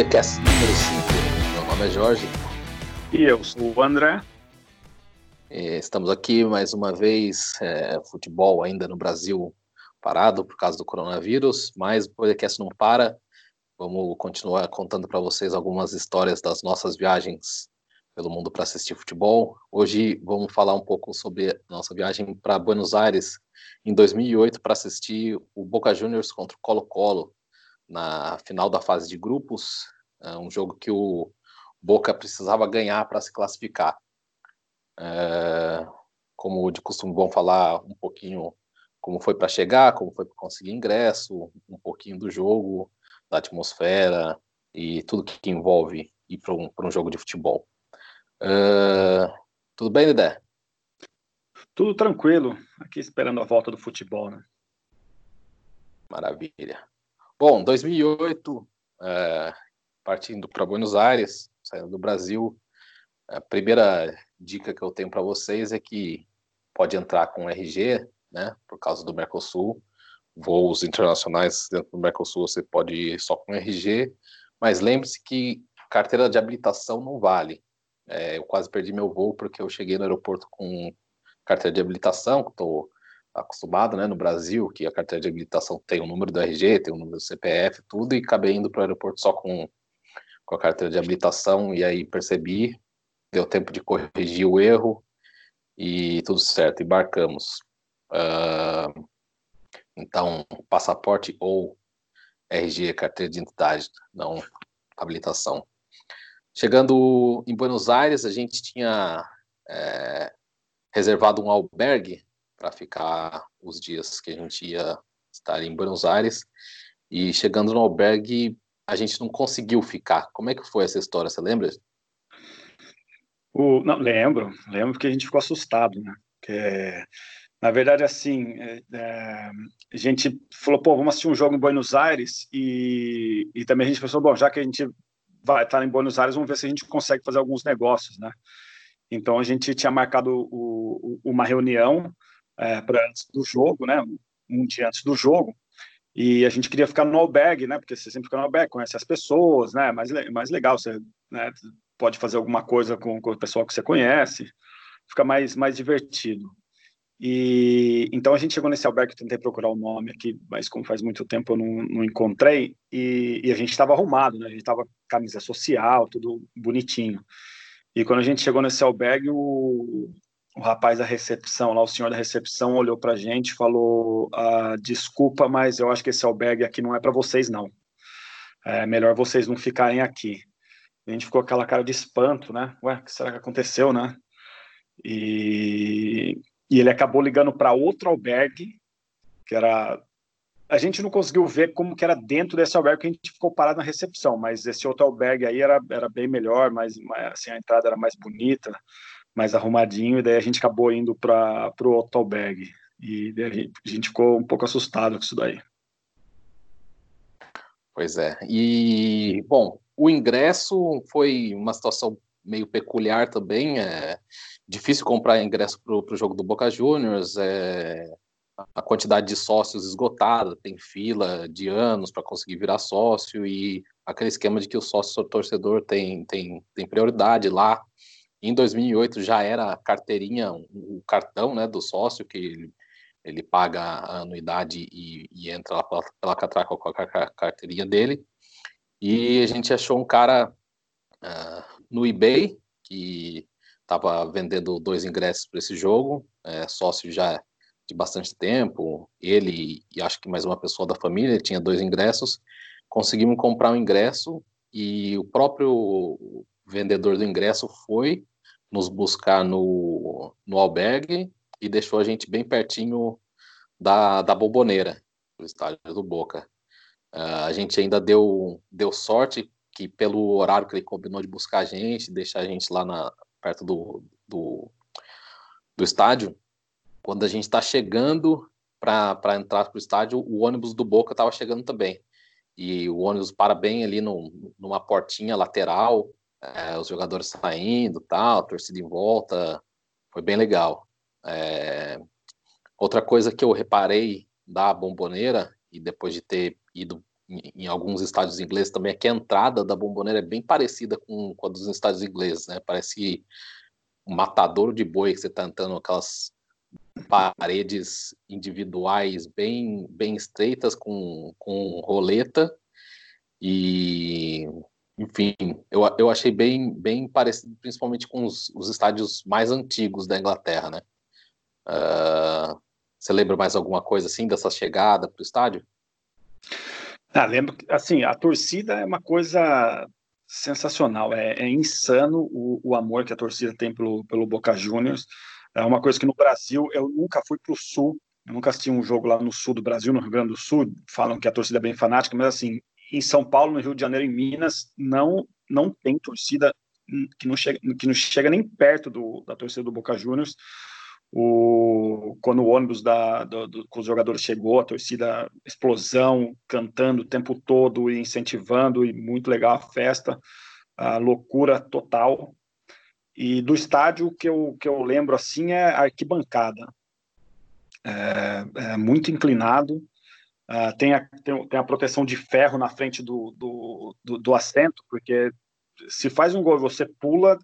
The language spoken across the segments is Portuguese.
Podcast número 5. Meu nome é Jorge. E eu sou o André. Estamos aqui mais uma vez, é, futebol ainda no Brasil parado por causa do coronavírus, mas o podcast não para. Vamos continuar contando para vocês algumas histórias das nossas viagens pelo mundo para assistir futebol. Hoje vamos falar um pouco sobre nossa viagem para Buenos Aires em 2008 para assistir o Boca Juniors contra o Colo-Colo na final da fase de grupos, é um jogo que o Boca precisava ganhar para se classificar. É, como de costume, vamos falar um pouquinho como foi para chegar, como foi para conseguir ingresso, um pouquinho do jogo, da atmosfera e tudo que envolve ir para um, um jogo de futebol. É, tudo bem, Dedé? Tudo tranquilo, aqui esperando a volta do futebol, né? Maravilha. Bom, 2008, é, partindo para Buenos Aires, saindo do Brasil, a primeira dica que eu tenho para vocês é que pode entrar com RG, né, por causa do Mercosul. Voos internacionais dentro do Mercosul você pode ir só com RG, mas lembre-se que carteira de habilitação não vale. É, eu quase perdi meu voo porque eu cheguei no aeroporto com carteira de habilitação, estou acostumado, né, no Brasil, que a carteira de habilitação tem o número do RG, tem o número do CPF, tudo, e acabei indo para o aeroporto só com, com a carteira de habilitação, e aí percebi, deu tempo de corrigir o erro, e tudo certo, embarcamos. Uh, então, passaporte ou RG, carteira de identidade, não habilitação. Chegando em Buenos Aires, a gente tinha é, reservado um albergue para ficar os dias que a gente ia estar em Buenos Aires. E chegando no albergue, a gente não conseguiu ficar. Como é que foi essa história? Você lembra? O, não, lembro, lembro que a gente ficou assustado, né? Que, na verdade, assim, é, é, a gente falou, pô, vamos assistir um jogo em Buenos Aires e, e também a gente pensou, bom, já que a gente vai estar em Buenos Aires, vamos ver se a gente consegue fazer alguns negócios, né? Então a gente tinha marcado o, o, uma reunião é, para antes do jogo, né? Um dia antes do jogo. E a gente queria ficar no albergue, né? Porque você sempre fica no albergue, conhece as pessoas, né? Mais, mais legal, você né? pode fazer alguma coisa com, com o pessoal que você conhece, fica mais, mais divertido. E então a gente chegou nesse albergue, tentei procurar o nome aqui, mas como faz muito tempo eu não, não encontrei, e, e a gente estava arrumado, né? A gente estava camisa social, tudo bonitinho. E quando a gente chegou nesse albergue, o, o rapaz da recepção, lá o senhor da recepção olhou para a gente falou: ah, desculpa, mas eu acho que esse albergue aqui não é para vocês não. É melhor vocês não ficarem aqui. a gente ficou com aquela cara de espanto, né? Ué, o que será que aconteceu, né? E, e ele acabou ligando para outro albergue, que era a gente não conseguiu ver como que era dentro desse albergue, que a gente ficou parado na recepção, mas esse outro albergue aí era, era bem melhor, mas assim, a entrada era mais bonita, mais arrumadinho, e daí a gente acabou indo para o outro albergue. E gente, a gente ficou um pouco assustado com isso daí. Pois é. E, bom, o ingresso foi uma situação meio peculiar também. É difícil comprar ingresso para o jogo do Boca Juniors. É, a quantidade de sócios esgotada, tem fila de anos para conseguir virar sócio e aquele esquema de que o sócio torcedor tem, tem, tem prioridade lá. Em 2008 já era a carteirinha, o cartão né, do sócio, que ele, ele paga a anuidade e, e entra lá pela, pela catraca com a carteirinha dele. E a gente achou um cara uh, no eBay que estava vendendo dois ingressos para esse jogo, é, sócio já de bastante tempo. Ele e acho que mais uma pessoa da família tinha dois ingressos. Conseguimos comprar um ingresso e o próprio vendedor do ingresso foi nos buscar no, no albergue e deixou a gente bem pertinho da, da Boboneira, do estádio do Boca. Uh, a gente ainda deu, deu sorte que pelo horário que ele combinou de buscar a gente, deixar a gente lá na, perto do, do, do estádio, quando a gente está chegando para entrar para o estádio, o ônibus do Boca estava chegando também. E o ônibus para bem ali no, numa portinha lateral, é, os jogadores saindo, tal, torcida em volta, foi bem legal. É, outra coisa que eu reparei da bomboneira, e depois de ter ido em, alguns estádios ingleses também é que a entrada da bomboneira é bem parecida com, com a dos estádios ingleses, né? Parece um matadouro de boi que você está entrando aquelas paredes individuais bem, bem estreitas com, com roleta e enfim, eu, eu achei bem, bem parecido, principalmente com os, os estádios mais antigos da Inglaterra, né? Uh, você lembra mais alguma coisa assim dessa chegada para o estádio? Ah, lembro, assim, a torcida é uma coisa sensacional, é, é insano o, o, amor que a torcida tem pelo, pelo Boca Juniors. É uma coisa que no Brasil eu nunca fui para o Sul, eu nunca assisti um jogo lá no Sul do Brasil, no Rio Grande do Sul. Falam que a torcida é bem fanática, mas assim, em São Paulo, no Rio de Janeiro, em Minas, não não tem torcida que não chega, que não chega nem perto do, da torcida do Boca Juniors. O, quando o ônibus da, do, do, com os jogadores chegou, a torcida explosão, cantando o tempo todo e incentivando, e muito legal a festa, a loucura total. E do estádio que eu, que eu lembro assim é a arquibancada. É, é muito inclinado, uh, tem, a, tem, tem, a proteção de ferro na frente do, do, do, do assento, porque se faz um gol e você pula,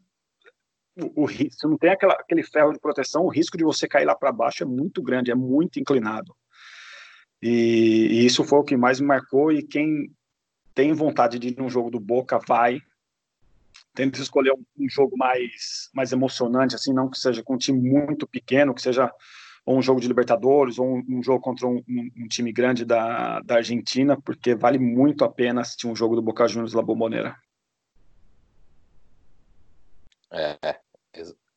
o, o, se não tem aquela, aquele ferro de proteção, o risco de você cair lá para baixo é muito grande, é muito inclinado. E, e, isso foi o que mais me marcou. E quem tem vontade de ir num jogo do Boca, vai. Tenta escolher um, um, jogo mais, mais emocionante, assim, não que seja com um time muito pequeno, que seja ou um jogo de Libertadores, ou um, um jogo contra um, um, time grande da, da Argentina, porque vale muito a pena assistir um jogo do Boca Juniors La Bombonera. É,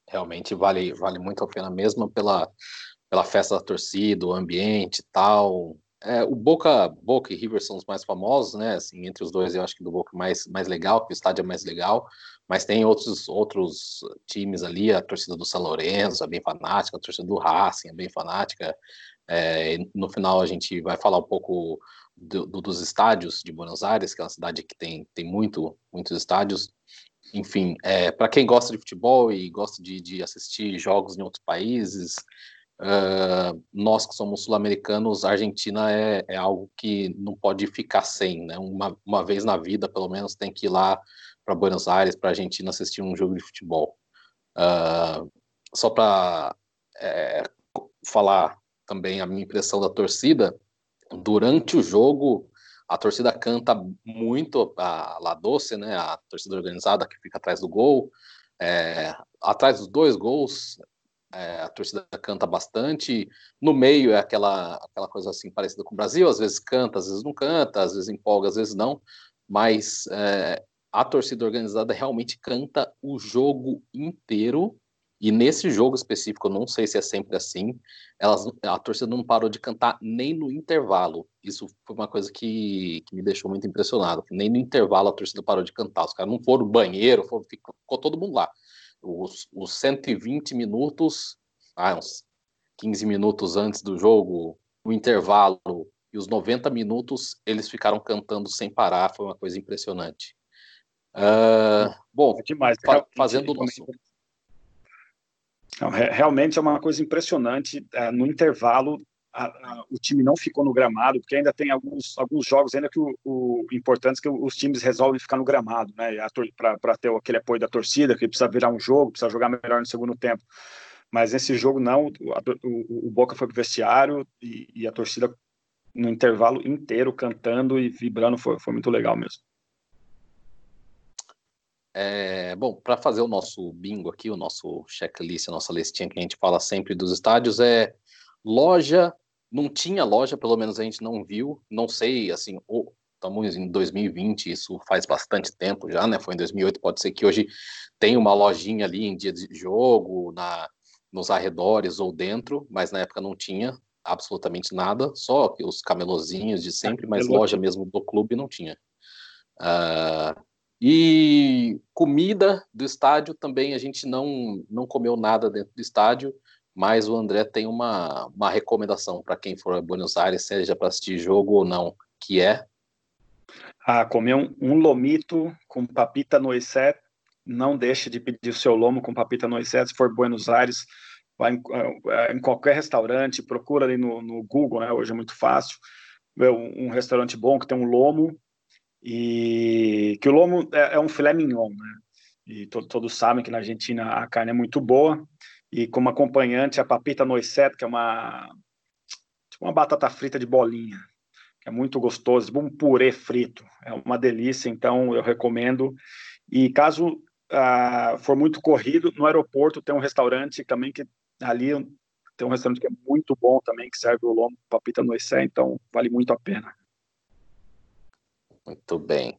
realmente vale, vale muito a pena mesmo pela, pela festa da torcida, o ambiente e tal. É, o Boca, Boca e River são os mais famosos, né? Assim, entre os dois, eu acho que do Boca mais, mais legal, que o estádio é mais legal, mas tem outros, outros times ali, a torcida do São Lourenço é bem fanática, a torcida do Racing é bem fanática. É, no final a gente vai falar um pouco do, do, dos estádios de Buenos Aires, que é uma cidade que tem, tem muito, muitos estádios enfim, é, para quem gosta de futebol e gosta de, de assistir jogos em outros países, uh, nós que somos sul-americanos, a Argentina é, é, algo que não pode ficar sem, né? Uma, uma vez na vida, pelo menos, tem que ir lá para Buenos Aires, para a Argentina, assistir um jogo de futebol. Uh, só para é, falar também a minha impressão da torcida, durante o jogo a torcida canta muito a La Doce, né, a torcida organizada que fica atrás do gol. É, atrás dos dois gols, é, a torcida canta bastante. No meio é aquela, aquela coisa assim parecida com o Brasil, às vezes canta, às vezes não canta, às vezes empolga, às vezes não. Mas é, a torcida organizada realmente canta o jogo inteiro e nesse jogo específico, eu não sei se é sempre assim, elas, a torcida não parou de cantar nem no intervalo. Isso foi uma coisa que, que me deixou muito impressionado. Nem no intervalo a torcida parou de cantar. Os caras não foram banheiro, foram, ficou, ficou todo mundo lá. Os, os 120 minutos, ah, uns 15 minutos antes do jogo, o intervalo e os 90 minutos, eles ficaram cantando sem parar. Foi uma coisa impressionante. Uh, bom, é demais, fa fazendo nosso realmente é uma coisa impressionante. É, no intervalo, a, a, o time não ficou no gramado, porque ainda tem alguns, alguns jogos ainda que o, o importante é que os times resolvem ficar no gramado, né? Para ter aquele apoio da torcida, que precisa virar um jogo, precisa jogar melhor no segundo tempo. Mas nesse jogo não, a, o, o, Boca foi pro vestiário e, e, a torcida no intervalo inteiro cantando e vibrando, foi, foi muito legal mesmo. É, bom, para fazer o nosso bingo aqui, o nosso checklist, a nossa listinha que a gente fala sempre dos estádios, é loja, não tinha loja, pelo menos a gente não viu, não sei, assim, estamos em 2020, isso faz bastante tempo já, né? Foi em 2008, pode ser que hoje tem uma lojinha ali em dia de jogo, na, nos arredores ou dentro, mas na época não tinha absolutamente nada, só os camelozinhos de sempre, mas loja mesmo do clube não tinha. Uh, e comida do estádio também a gente não, não comeu nada dentro do estádio, mas o André tem uma, uma recomendação para quem for a Buenos Aires, seja para assistir jogo ou não, que é? Ah, comer um, um lomito com papita noisette, não deixe de pedir o seu lomo com papita noisette se for Buenos Aires, vai em, eh, em, qualquer restaurante, procura ali no, no Google, né, hoje é muito fácil, um, um restaurante bom que tem um lomo e que o lomo é, é um filé mignon, né? E to, todos sabem que na Argentina a carne é muito boa e como acompanhante a papita noisette, que é uma tipo uma batata frita de bolinha, que é muito gostoso, tipo um purê frito, é uma delícia. Então eu recomendo. E caso ah, for muito corrido, no aeroporto tem um restaurante também que ali tem um restaurante que é muito bom também, que serve o lombo papita noisette, então vale muito a pena. Muito bem.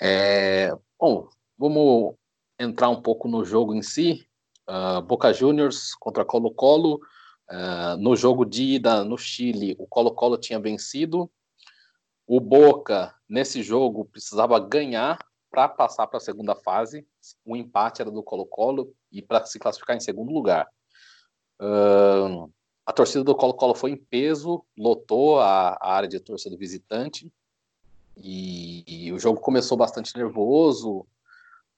É, bom, vamos entrar um pouco no jogo em si. Uh, Boca Juniors contra Colo-Colo. Uh, no jogo de ida no Chile, o Colo-Colo tinha vencido. O Boca, nesse jogo, precisava ganhar para passar para a segunda fase. O empate era do Colo-Colo e para se classificar em segundo lugar. Uh, a torcida do Colo-Colo foi em peso, lotou a, a área de torcida visitante. E, e o jogo começou bastante nervoso,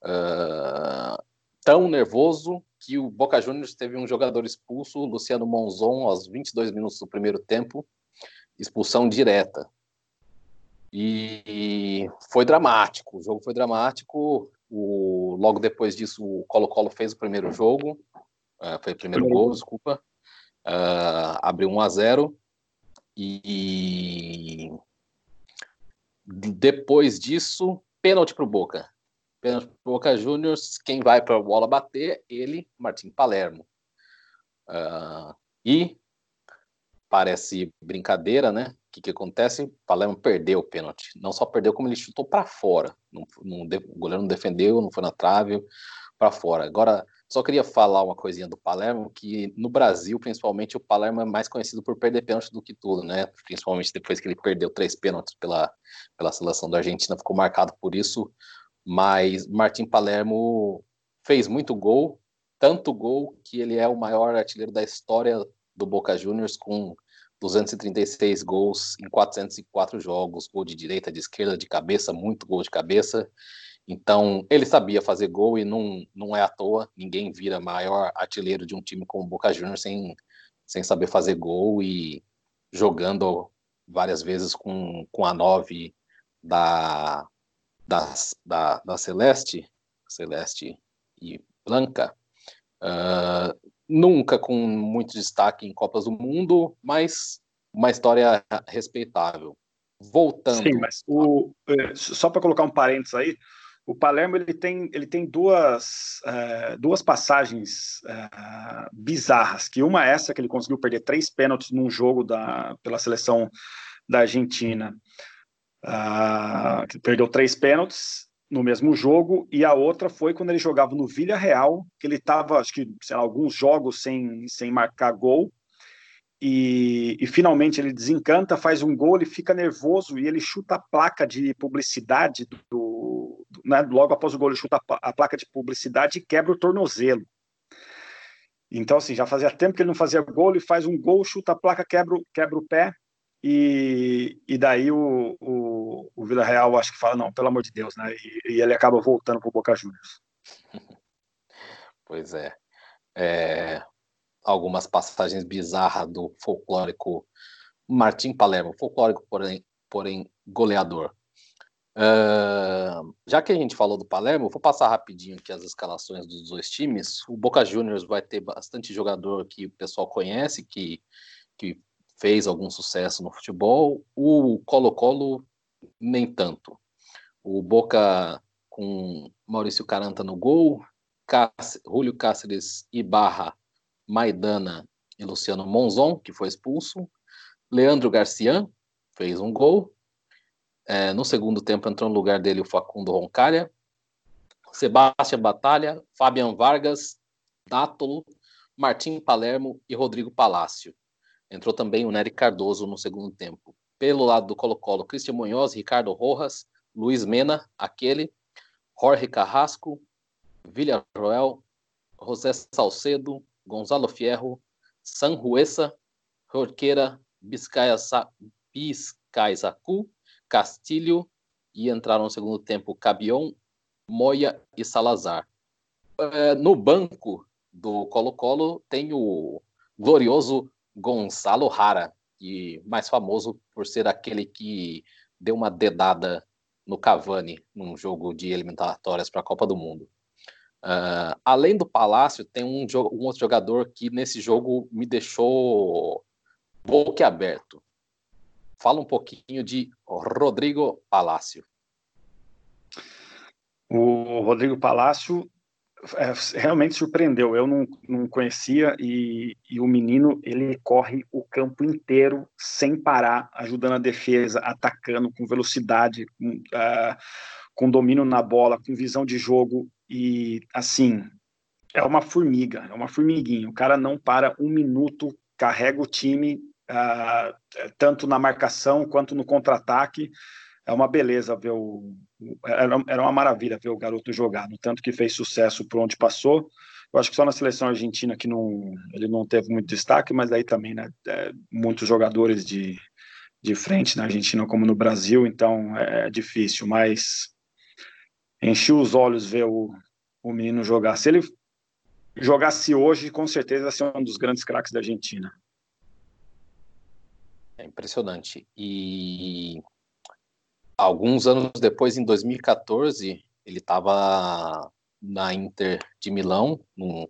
uh, tão nervoso que o Boca Juniors teve um jogador expulso, Luciano Monzon, aos 22 minutos do primeiro tempo, expulsão direta. E foi dramático, o jogo foi dramático. O, logo depois disso, o Colo-Colo fez o primeiro jogo, uh, foi o primeiro gol, desculpa, uh, abriu 1 a 0 e depois disso, pênalti para o Boca. Pênalti para Boca Juniors. Quem vai para a bola bater? Ele, Martim Palermo. Uh, e parece brincadeira, né? O que, que acontece? Palermo perdeu o pênalti. Não só perdeu, como ele chutou para fora. Não, não, o goleiro não defendeu, não foi na trave, para fora. Agora, só queria falar uma coisinha do Palermo, que no Brasil, principalmente, o Palermo é mais conhecido por perder pênalti do que tudo, né? Principalmente depois que ele perdeu três pênaltis pela, pela seleção da Argentina, ficou marcado por isso. Mas Martim Palermo fez muito gol, tanto gol que ele é o maior artilheiro da história do Boca Juniors, com 236 gols em 404 jogos, gol de direita, de esquerda, de cabeça, muito gol de cabeça. Então, ele sabia fazer gol e não, não é à toa, ninguém vira maior artilheiro de um time como o Boca Juniors sem, sem saber fazer gol e jogando várias vezes com, com a nove da, da, da, Celeste, Celeste e Blanca, uh, nunca com muito destaque em Copas do Mundo, mas uma história respeitável. Voltando. Sim, mas o, é, só para colocar um parênteses aí, o Palermo ele tem, ele tem duas, é, duas passagens é, bizarras, que uma é essa, que ele conseguiu perder três pênaltis num jogo da, pela seleção da Argentina, que perdeu três pênaltis no mesmo jogo, e a outra foi quando ele jogava no Villarreal, que ele estava, acho que, sei lá, alguns jogos sem, sem marcar gol, e, e, finalmente ele desencanta, faz um gol, ele fica nervoso e ele chuta a placa de publicidade do, do né, logo após o gol ele chuta a, a, placa de publicidade e quebra o tornozelo. Então assim já fazia tempo que ele não fazia gol, ele faz um gol, chuta a placa, quebra, quebra o pé e, e daí o, o, o Vila Real acho que fala não, pelo amor de Deus, né? E, e ele acaba voltando para o Boca Juniors. Pois é. é algumas passagens bizarras do folclórico Martim Palermo, folclórico, porém, porém goleador. Uh, já que a gente falou do Palermo, vou passar rapidinho aqui as escalações dos dois times. O Boca Juniors vai ter bastante jogador que o pessoal conhece, que, que fez algum sucesso no futebol. O Colo-Colo, nem tanto. O Boca com Maurício Caranta no gol, Cáceres, Julio Cáceres e Barra Maidana e Luciano Monzon, que foi expulso. Leandro Garcia fez um gol. É, no segundo tempo entrou no lugar dele o Facundo Roncalha. Sebastião Batalha, Fabian Vargas, Dátolo, Martim Palermo e Rodrigo Palácio. Entrou também o Nery Cardoso no segundo tempo. Pelo lado do Colo-Colo, Cristian Munhoz, Ricardo Rojas, Luiz Mena, aquele, Jorge Carrasco, Villarroel, José Salcedo, Gonzalo Fierro, Sanhuesa, Jorqueira, Biscaizacu, Castilho e entraram no segundo tempo Cabion, Moya e Salazar. É, no banco do Colo-Colo tem o glorioso Gonzalo Rara, e mais famoso por ser aquele que deu uma dedada no Cavani num jogo de eliminatórias para a Copa do Mundo. Uh, além do Palácio, tem um, um, outro jogador que nesse jogo me deixou boquiaberto. Fala um pouquinho de Rodrigo Palácio. O Rodrigo Palácio é, realmente surpreendeu. Eu não, não conhecia e, e, o menino ele corre o campo inteiro sem parar, ajudando a defesa, atacando com velocidade, com, uh, com domínio na bola, com visão de jogo e assim é uma formiga, é uma formiguinha. O cara não para um minuto, carrega o time uh, tanto na marcação quanto no contra-ataque é uma beleza ver o. Era uma maravilha ver o garoto jogar, no tanto que fez sucesso por onde passou. Eu acho que só na seleção argentina que não, ele não teve muito destaque, mas aí também, né, é, muitos jogadores de, de frente na Argentina como no Brasil, então é, é difícil, mas enchi os olhos ver o, o menino jogar. Se ele jogasse hoje, com certeza ia ser um dos grandes craques da Argentina. É impressionante. E alguns anos depois, em 2014, ele estava na Inter de Milão, num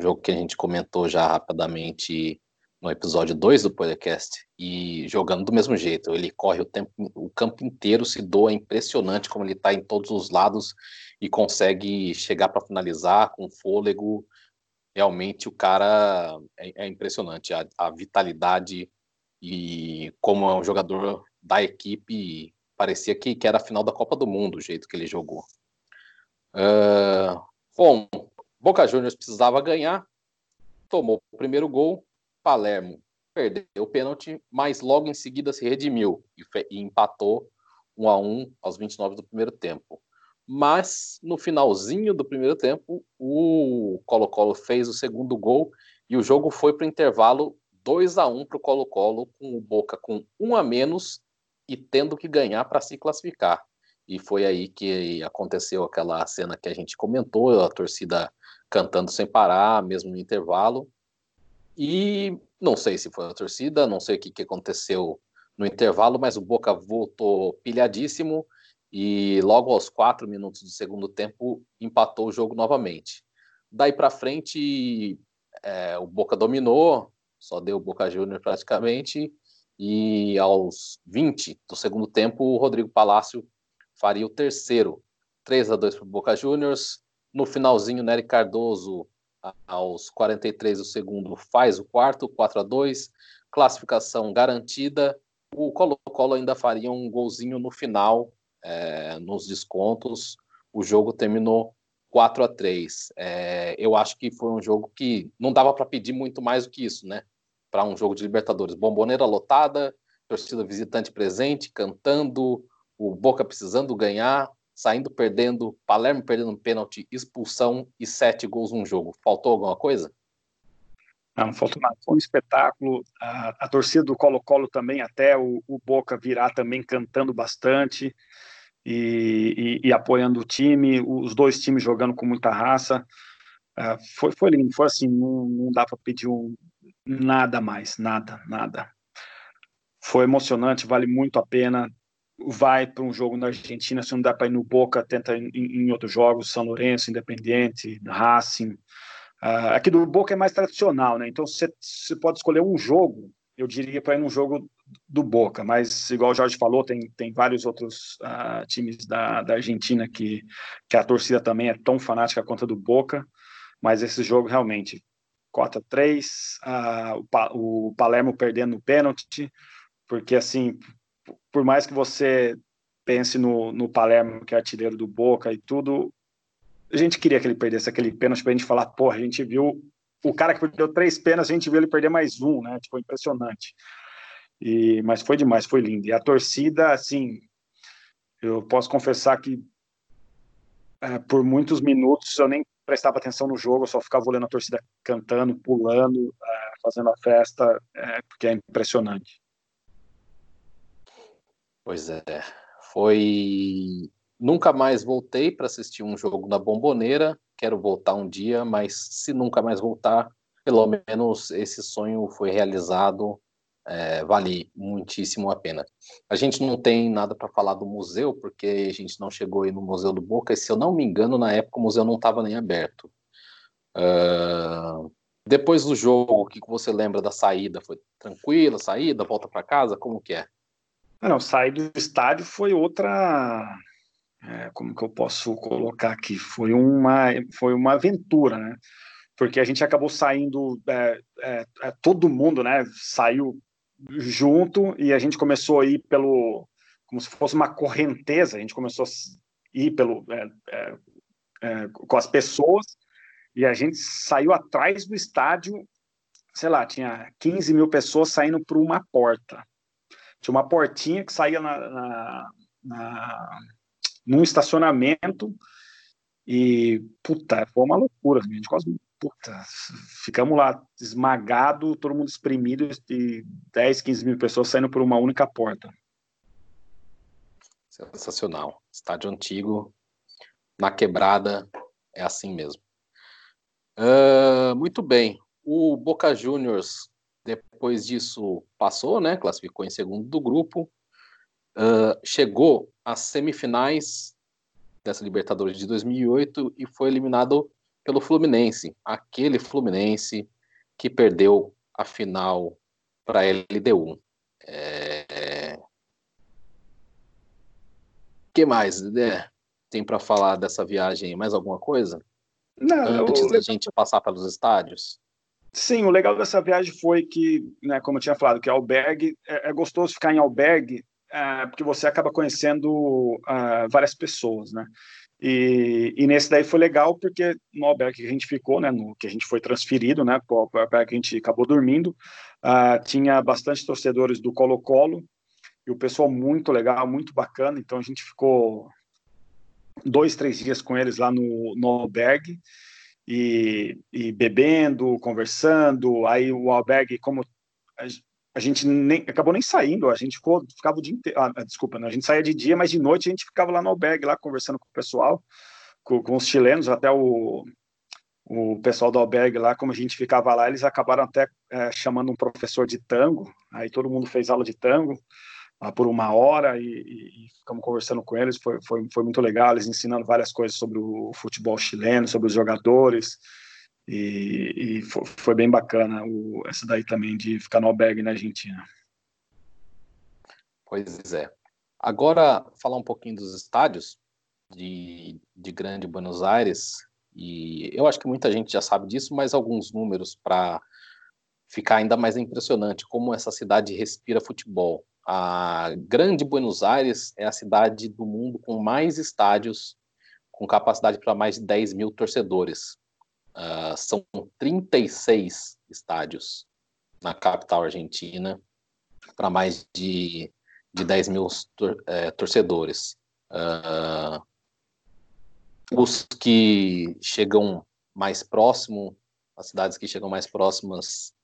jogo que a gente comentou já rapidamente no episódio 2 do podcast, e jogando do mesmo jeito. Ele corre o, tempo, o campo inteiro, se doa, é impressionante como ele está em todos os lados e consegue chegar para finalizar com fôlego. Realmente o cara é, é impressionante, a, a vitalidade e como é um jogador da equipe parecia que, que era a final da Copa do Mundo, o jeito que ele jogou. Uh, bom, Boca Juniors precisava ganhar, tomou o primeiro gol, Palermo perdeu o pênalti, mas logo em seguida se redimiu e, e empatou 1 a 1 aos 29 do primeiro tempo. Mas no finalzinho do primeiro tempo, o Colo-Colo fez o segundo gol e o jogo foi para o intervalo 2 a 1 para o Colo-Colo, com o Boca com um a menos e tendo que ganhar para se classificar. E foi aí que aconteceu aquela cena que a gente comentou, a torcida cantando sem parar, mesmo no intervalo. E não sei se foi a torcida, não sei o que, que aconteceu no intervalo, mas o Boca voltou pilhadíssimo e logo aos quatro minutos do segundo tempo empatou o jogo novamente. Daí para frente, é, o Boca dominou, só deu o Boca Júnior praticamente, e aos 20 do segundo tempo, o Rodrigo Palácio faria o terceiro. 3 a 2 para o Boca Juniors. No finalzinho, Nery Cardoso, aos 43 do segundo, faz o quarto, 4 a 2 Classificação garantida. O Colo-Colo ainda faria um golzinho no final, é, nos descontos. O jogo terminou 4 a 3 é, Eu acho que foi um jogo que não dava para pedir muito mais do que isso, né? Para um jogo de Libertadores. Bomboneira lotada, torcida visitante presente, cantando, o Boca precisando ganhar, saindo perdendo, Palermo perdendo um pênalti, expulsão e sete gols num jogo. Faltou alguma coisa? Não, faltou nada. Foi um espetáculo. A, a torcida do Colo-Colo também, até o, o, Boca virar também cantando bastante e, e, e, apoiando o time, os dois times jogando com muita raça. Uh, foi, foi lindo, foi assim, não, não dá para pedir um, Nada mais, nada, nada. Foi emocionante, vale muito a pena. Vai para um jogo na Argentina, se não dá para ir no Boca, tenta em, em outros jogos, São Lourenço, Independente, Racing. Uh, aqui do Boca é mais tradicional, né? Então você pode escolher um jogo, eu diria para ir num jogo do Boca, mas igual o Jorge falou, tem, tem vários outros uh, times da, da Argentina que, que a torcida também é tão fanática quanto a do Boca, mas esse jogo realmente cota 3, uh, o, o Palermo perdendo o pênalti, porque assim, por mais que você pense no, no Palermo, que é artilheiro do Boca e tudo, a gente queria que ele perdesse aquele pênalti para a gente falar, porra, a gente viu o cara que perdeu três pênaltis, a gente viu ele perder mais um, né? Tipo, impressionante. E, mas foi demais, foi lindo. E a torcida, assim, eu posso confessar que é, por muitos minutos eu nem prestava atenção no jogo, eu só ficava olhando a torcida cantando, pulando, é, fazendo a festa, é, porque é impressionante. Pois é, foi. Nunca mais voltei para assistir um jogo na Bomboneira. Quero voltar um dia, mas se nunca mais voltar, pelo menos esse sonho foi realizado é, vale muitíssimo a pena. A gente não tem nada para falar do museu, porque a gente não chegou aí no Museu do Boca, e se eu não me engano, na época o museu não estava nem aberto. Uh, depois do jogo, o que você lembra da saída? Foi tranquila, saída, volta para casa? Como que é? Não, sair do estádio foi outra. É, como que eu posso colocar aqui? Foi uma, foi uma aventura, né? Porque a gente acabou saindo, é, é, é todo mundo, né? Saiu junto e a gente começou a ir pelo, como se fosse uma correnteza. A gente começou a ir pelo, é, é, é, com as pessoas e a gente saiu atrás do estádio, sei lá, tinha 15 mil pessoas saindo por uma porta. Tinha uma portinha que saía na, na, na num estacionamento e, puta, foi uma loucura, a gente quase, puta, ficamos lá esmagado, todo mundo espremido e 10, 15 mil pessoas saindo por uma única porta. Sensacional. Estádio antigo, na quebrada, é assim mesmo. Uh, muito bem. O Boca Juniors, depois disso, passou, né? Classificou em segundo do grupo. Uh, chegou às semifinais dessa Libertadores de 2008 e foi eliminado pelo Fluminense. Aquele Fluminense que perdeu a final para a LDU. É... que mais né? tem para falar dessa viagem? Mais alguma coisa? Não, antes da gente passar pelos estádios? Sim, o legal dessa viagem foi que, né, como eu tinha falado, que albergue é, é gostoso ficar em albergue é, porque você acaba conhecendo uh, várias pessoas, né? E, e, nesse daí foi legal porque no albergue que a gente ficou, né, no que a gente foi transferido, né, para o albergue que a gente acabou dormindo, uh, tinha bastante torcedores do Colo-Colo e o pessoal muito legal, muito bacana. Então a gente ficou dois, três dias com eles lá no, no albergue e, e bebendo, conversando. Aí o albergue, como a, gente nem, acabou nem saindo, a gente ficou, ficava o dia inteiro. Ah, desculpa, né? a gente saía de dia, mas de noite a gente ficava lá no albergue, lá conversando com o pessoal, com, com os chilenos, até o, o pessoal do albergue lá, como a gente ficava lá, eles acabaram até é, chamando um professor de tango, aí todo mundo fez aula de tango por uma hora e, e, e, ficamos conversando com eles, foi, foi, foi muito legal, eles ensinando várias coisas sobre o futebol chileno, sobre os jogadores, e, e foi, foi, bem bacana o, essa daí também de ficar no albergue na Argentina. Pois é. Agora, falar um pouquinho dos estádios de, de Grande Buenos Aires, e eu acho que muita gente já sabe disso, mas alguns números para ficar ainda mais impressionante como essa cidade respira futebol a Grande Buenos Aires é a cidade do mundo com mais estádios, com capacidade para mais de 10 mil torcedores. Uh, são 36 estádios na capital argentina, para mais de, de 10 mil tor é, torcedores. Uh, os que chegam mais próximo, as cidades que chegam mais próximas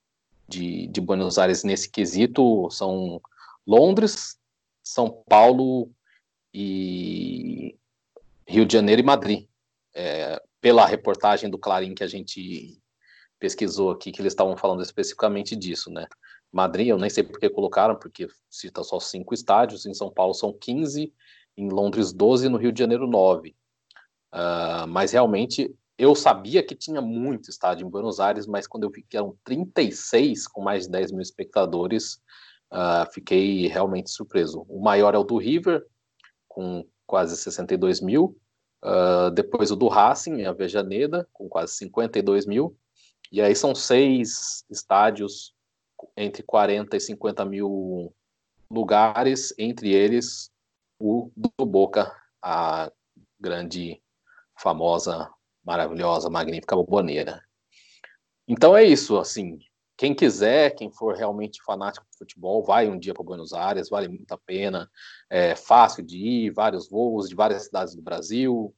de, de Buenos Aires nesse quesito são Londres, São Paulo e Rio de Janeiro e Madrid. É, pela reportagem do Clarim que a gente pesquisou aqui, que eles estavam falando especificamente disso, né? Madrid, eu nem sei por que colocaram, porque cita só cinco estádios, em São Paulo são 15, em Londres 12 e no Rio de Janeiro 9. Uh, ah, mas realmente eu sabia que tinha muito estádio em Buenos Aires, mas quando eu vi que eram 36 com mais de 10 mil espectadores, Uh, fiquei realmente surpreso. O maior é o do River, com quase 62 mil. Uh, depois o do Racing, a Vejaneda, com quase 52 mil. E aí são seis estádios entre 40 e 50 mil lugares, entre eles o do Boca, a grande, famosa, maravilhosa, magnífica Boboneira. Então é isso, assim, quem quiser, quem for realmente fanático de futebol, vai um dia para Buenos Aires, vale muito a pena. É fácil de ir, vários voos de várias cidades do Brasil.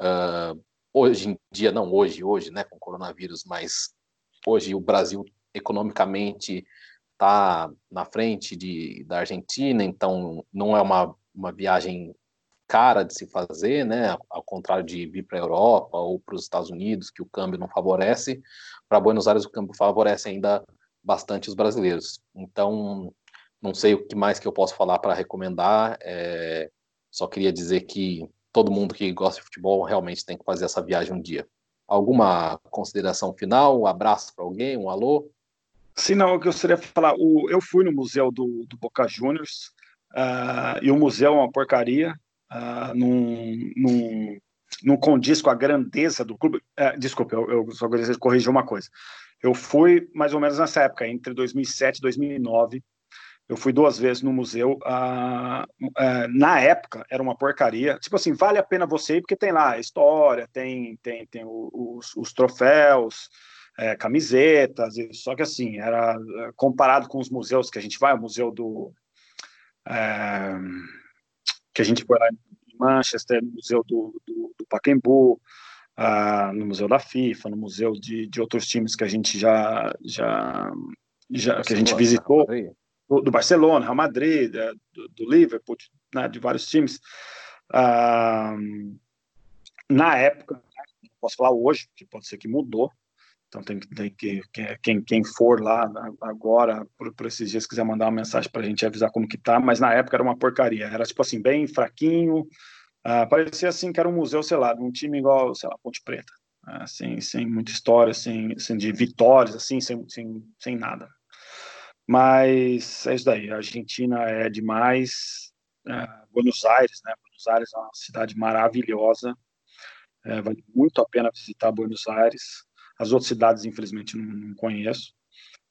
Uh, hoje em dia, não hoje, hoje, né, com coronavírus, mas hoje o Brasil economicamente está na frente de, da Argentina, então não é uma, uma viagem cara de se fazer, né? Ao contrário de vir para a Europa ou para os Estados Unidos, que o câmbio não favorece. Para Buenos Aires, o câmbio favorece ainda bastante os brasileiros. Então, não sei o que mais que eu posso falar para recomendar. É, só queria dizer que todo mundo que gosta de futebol realmente tem que fazer essa viagem um dia. Alguma consideração final? Um abraço para alguém? Um alô? Sim, não, eu gostaria de falar. O, eu fui no museu do, do Boca Juniors uh, e o museu é uma porcaria. Uh, num, num, não condiz com a grandeza do clube. Uh, desculpa, eu, eu só gostaria de corrigir uma coisa. Eu fui mais ou menos nessa época, entre 2007 e 2009. Eu fui duas vezes no museu. Uh, uh, na época era uma porcaria. Tipo assim, vale a pena você ir porque tem lá história, tem tem tem os, os troféus, é, camisetas. Só que assim era comparado com os museus que a gente vai, o museu do é, que a gente foi lá em Manchester, no museu do, do Pacaembu, uh, no museu da FIFA, no museu de, de outros times que a gente já já, já que a gente visitou. Do, do Barcelona, Real Madrid, do, do Liverpool, né, de vários times. Uh, na época, posso falar hoje, que pode ser que mudou, então tem, tem que quem, quem for lá agora por, por esses dias quiser mandar uma mensagem para a gente avisar como que tá, mas na época era uma porcaria, era tipo assim bem fraquinho, uh, parecia assim que era um museu, sei lá, de um time igual, sei lá, Ponte Preta, assim, sem muita história, sem, sem de vitórias, assim, sem, sem, sem nada. Mas é isso daí. A Argentina é demais. É, Buenos Aires, né? Buenos Aires é uma cidade maravilhosa. É, vale muito a pena visitar Buenos Aires. As outras cidades, infelizmente, não, não conheço.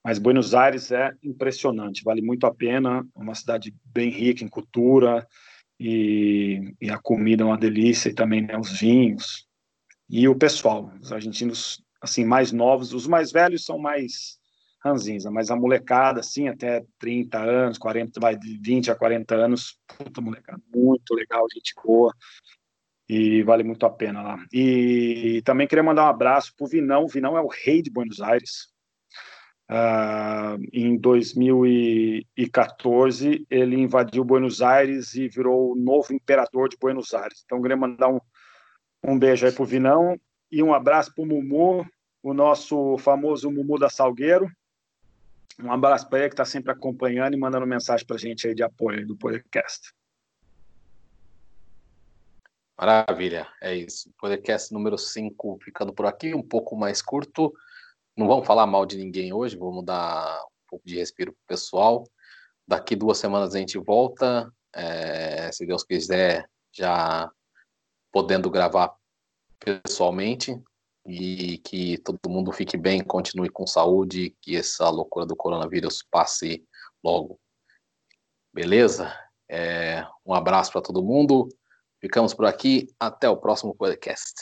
Mas Buenos Aires é impressionante, vale muito a pena. É uma cidade bem rica em cultura e, e a comida é uma delícia e também né, os vinhos e o pessoal. Os argentinos assim mais novos, os mais velhos são mais ranzinza, mas a molecada, assim, até 30 anos, 40, vai de 20 a 40 anos, puta molecada, muito legal, gente boa, e vale muito a pena lá. E também queria mandar um abraço pro Vinão, Vinão é o rei de Buenos Aires, uh, em 2014 ele invadiu Buenos Aires e virou o novo imperador de Buenos Aires, então queria mandar um, um beijo aí pro Vinão, e um abraço pro Mumu, o nosso famoso Mumu da Salgueiro, um abraço para ele que está sempre acompanhando e mandando mensagem para a gente aí de apoio do podcast. Maravilha, é isso. Podcast número 5 ficando por aqui, um pouco mais curto. Não vamos falar mal de ninguém hoje, vamos dar um pouco de respiro pro pessoal. Daqui duas semanas a gente volta, é, se Deus quiser, já podendo gravar pessoalmente e que todo mundo fique bem, continue com saúde, que essa loucura do coronavírus passe logo. Beleza? É, um abraço para todo mundo. Ficamos por aqui. Até o próximo podcast.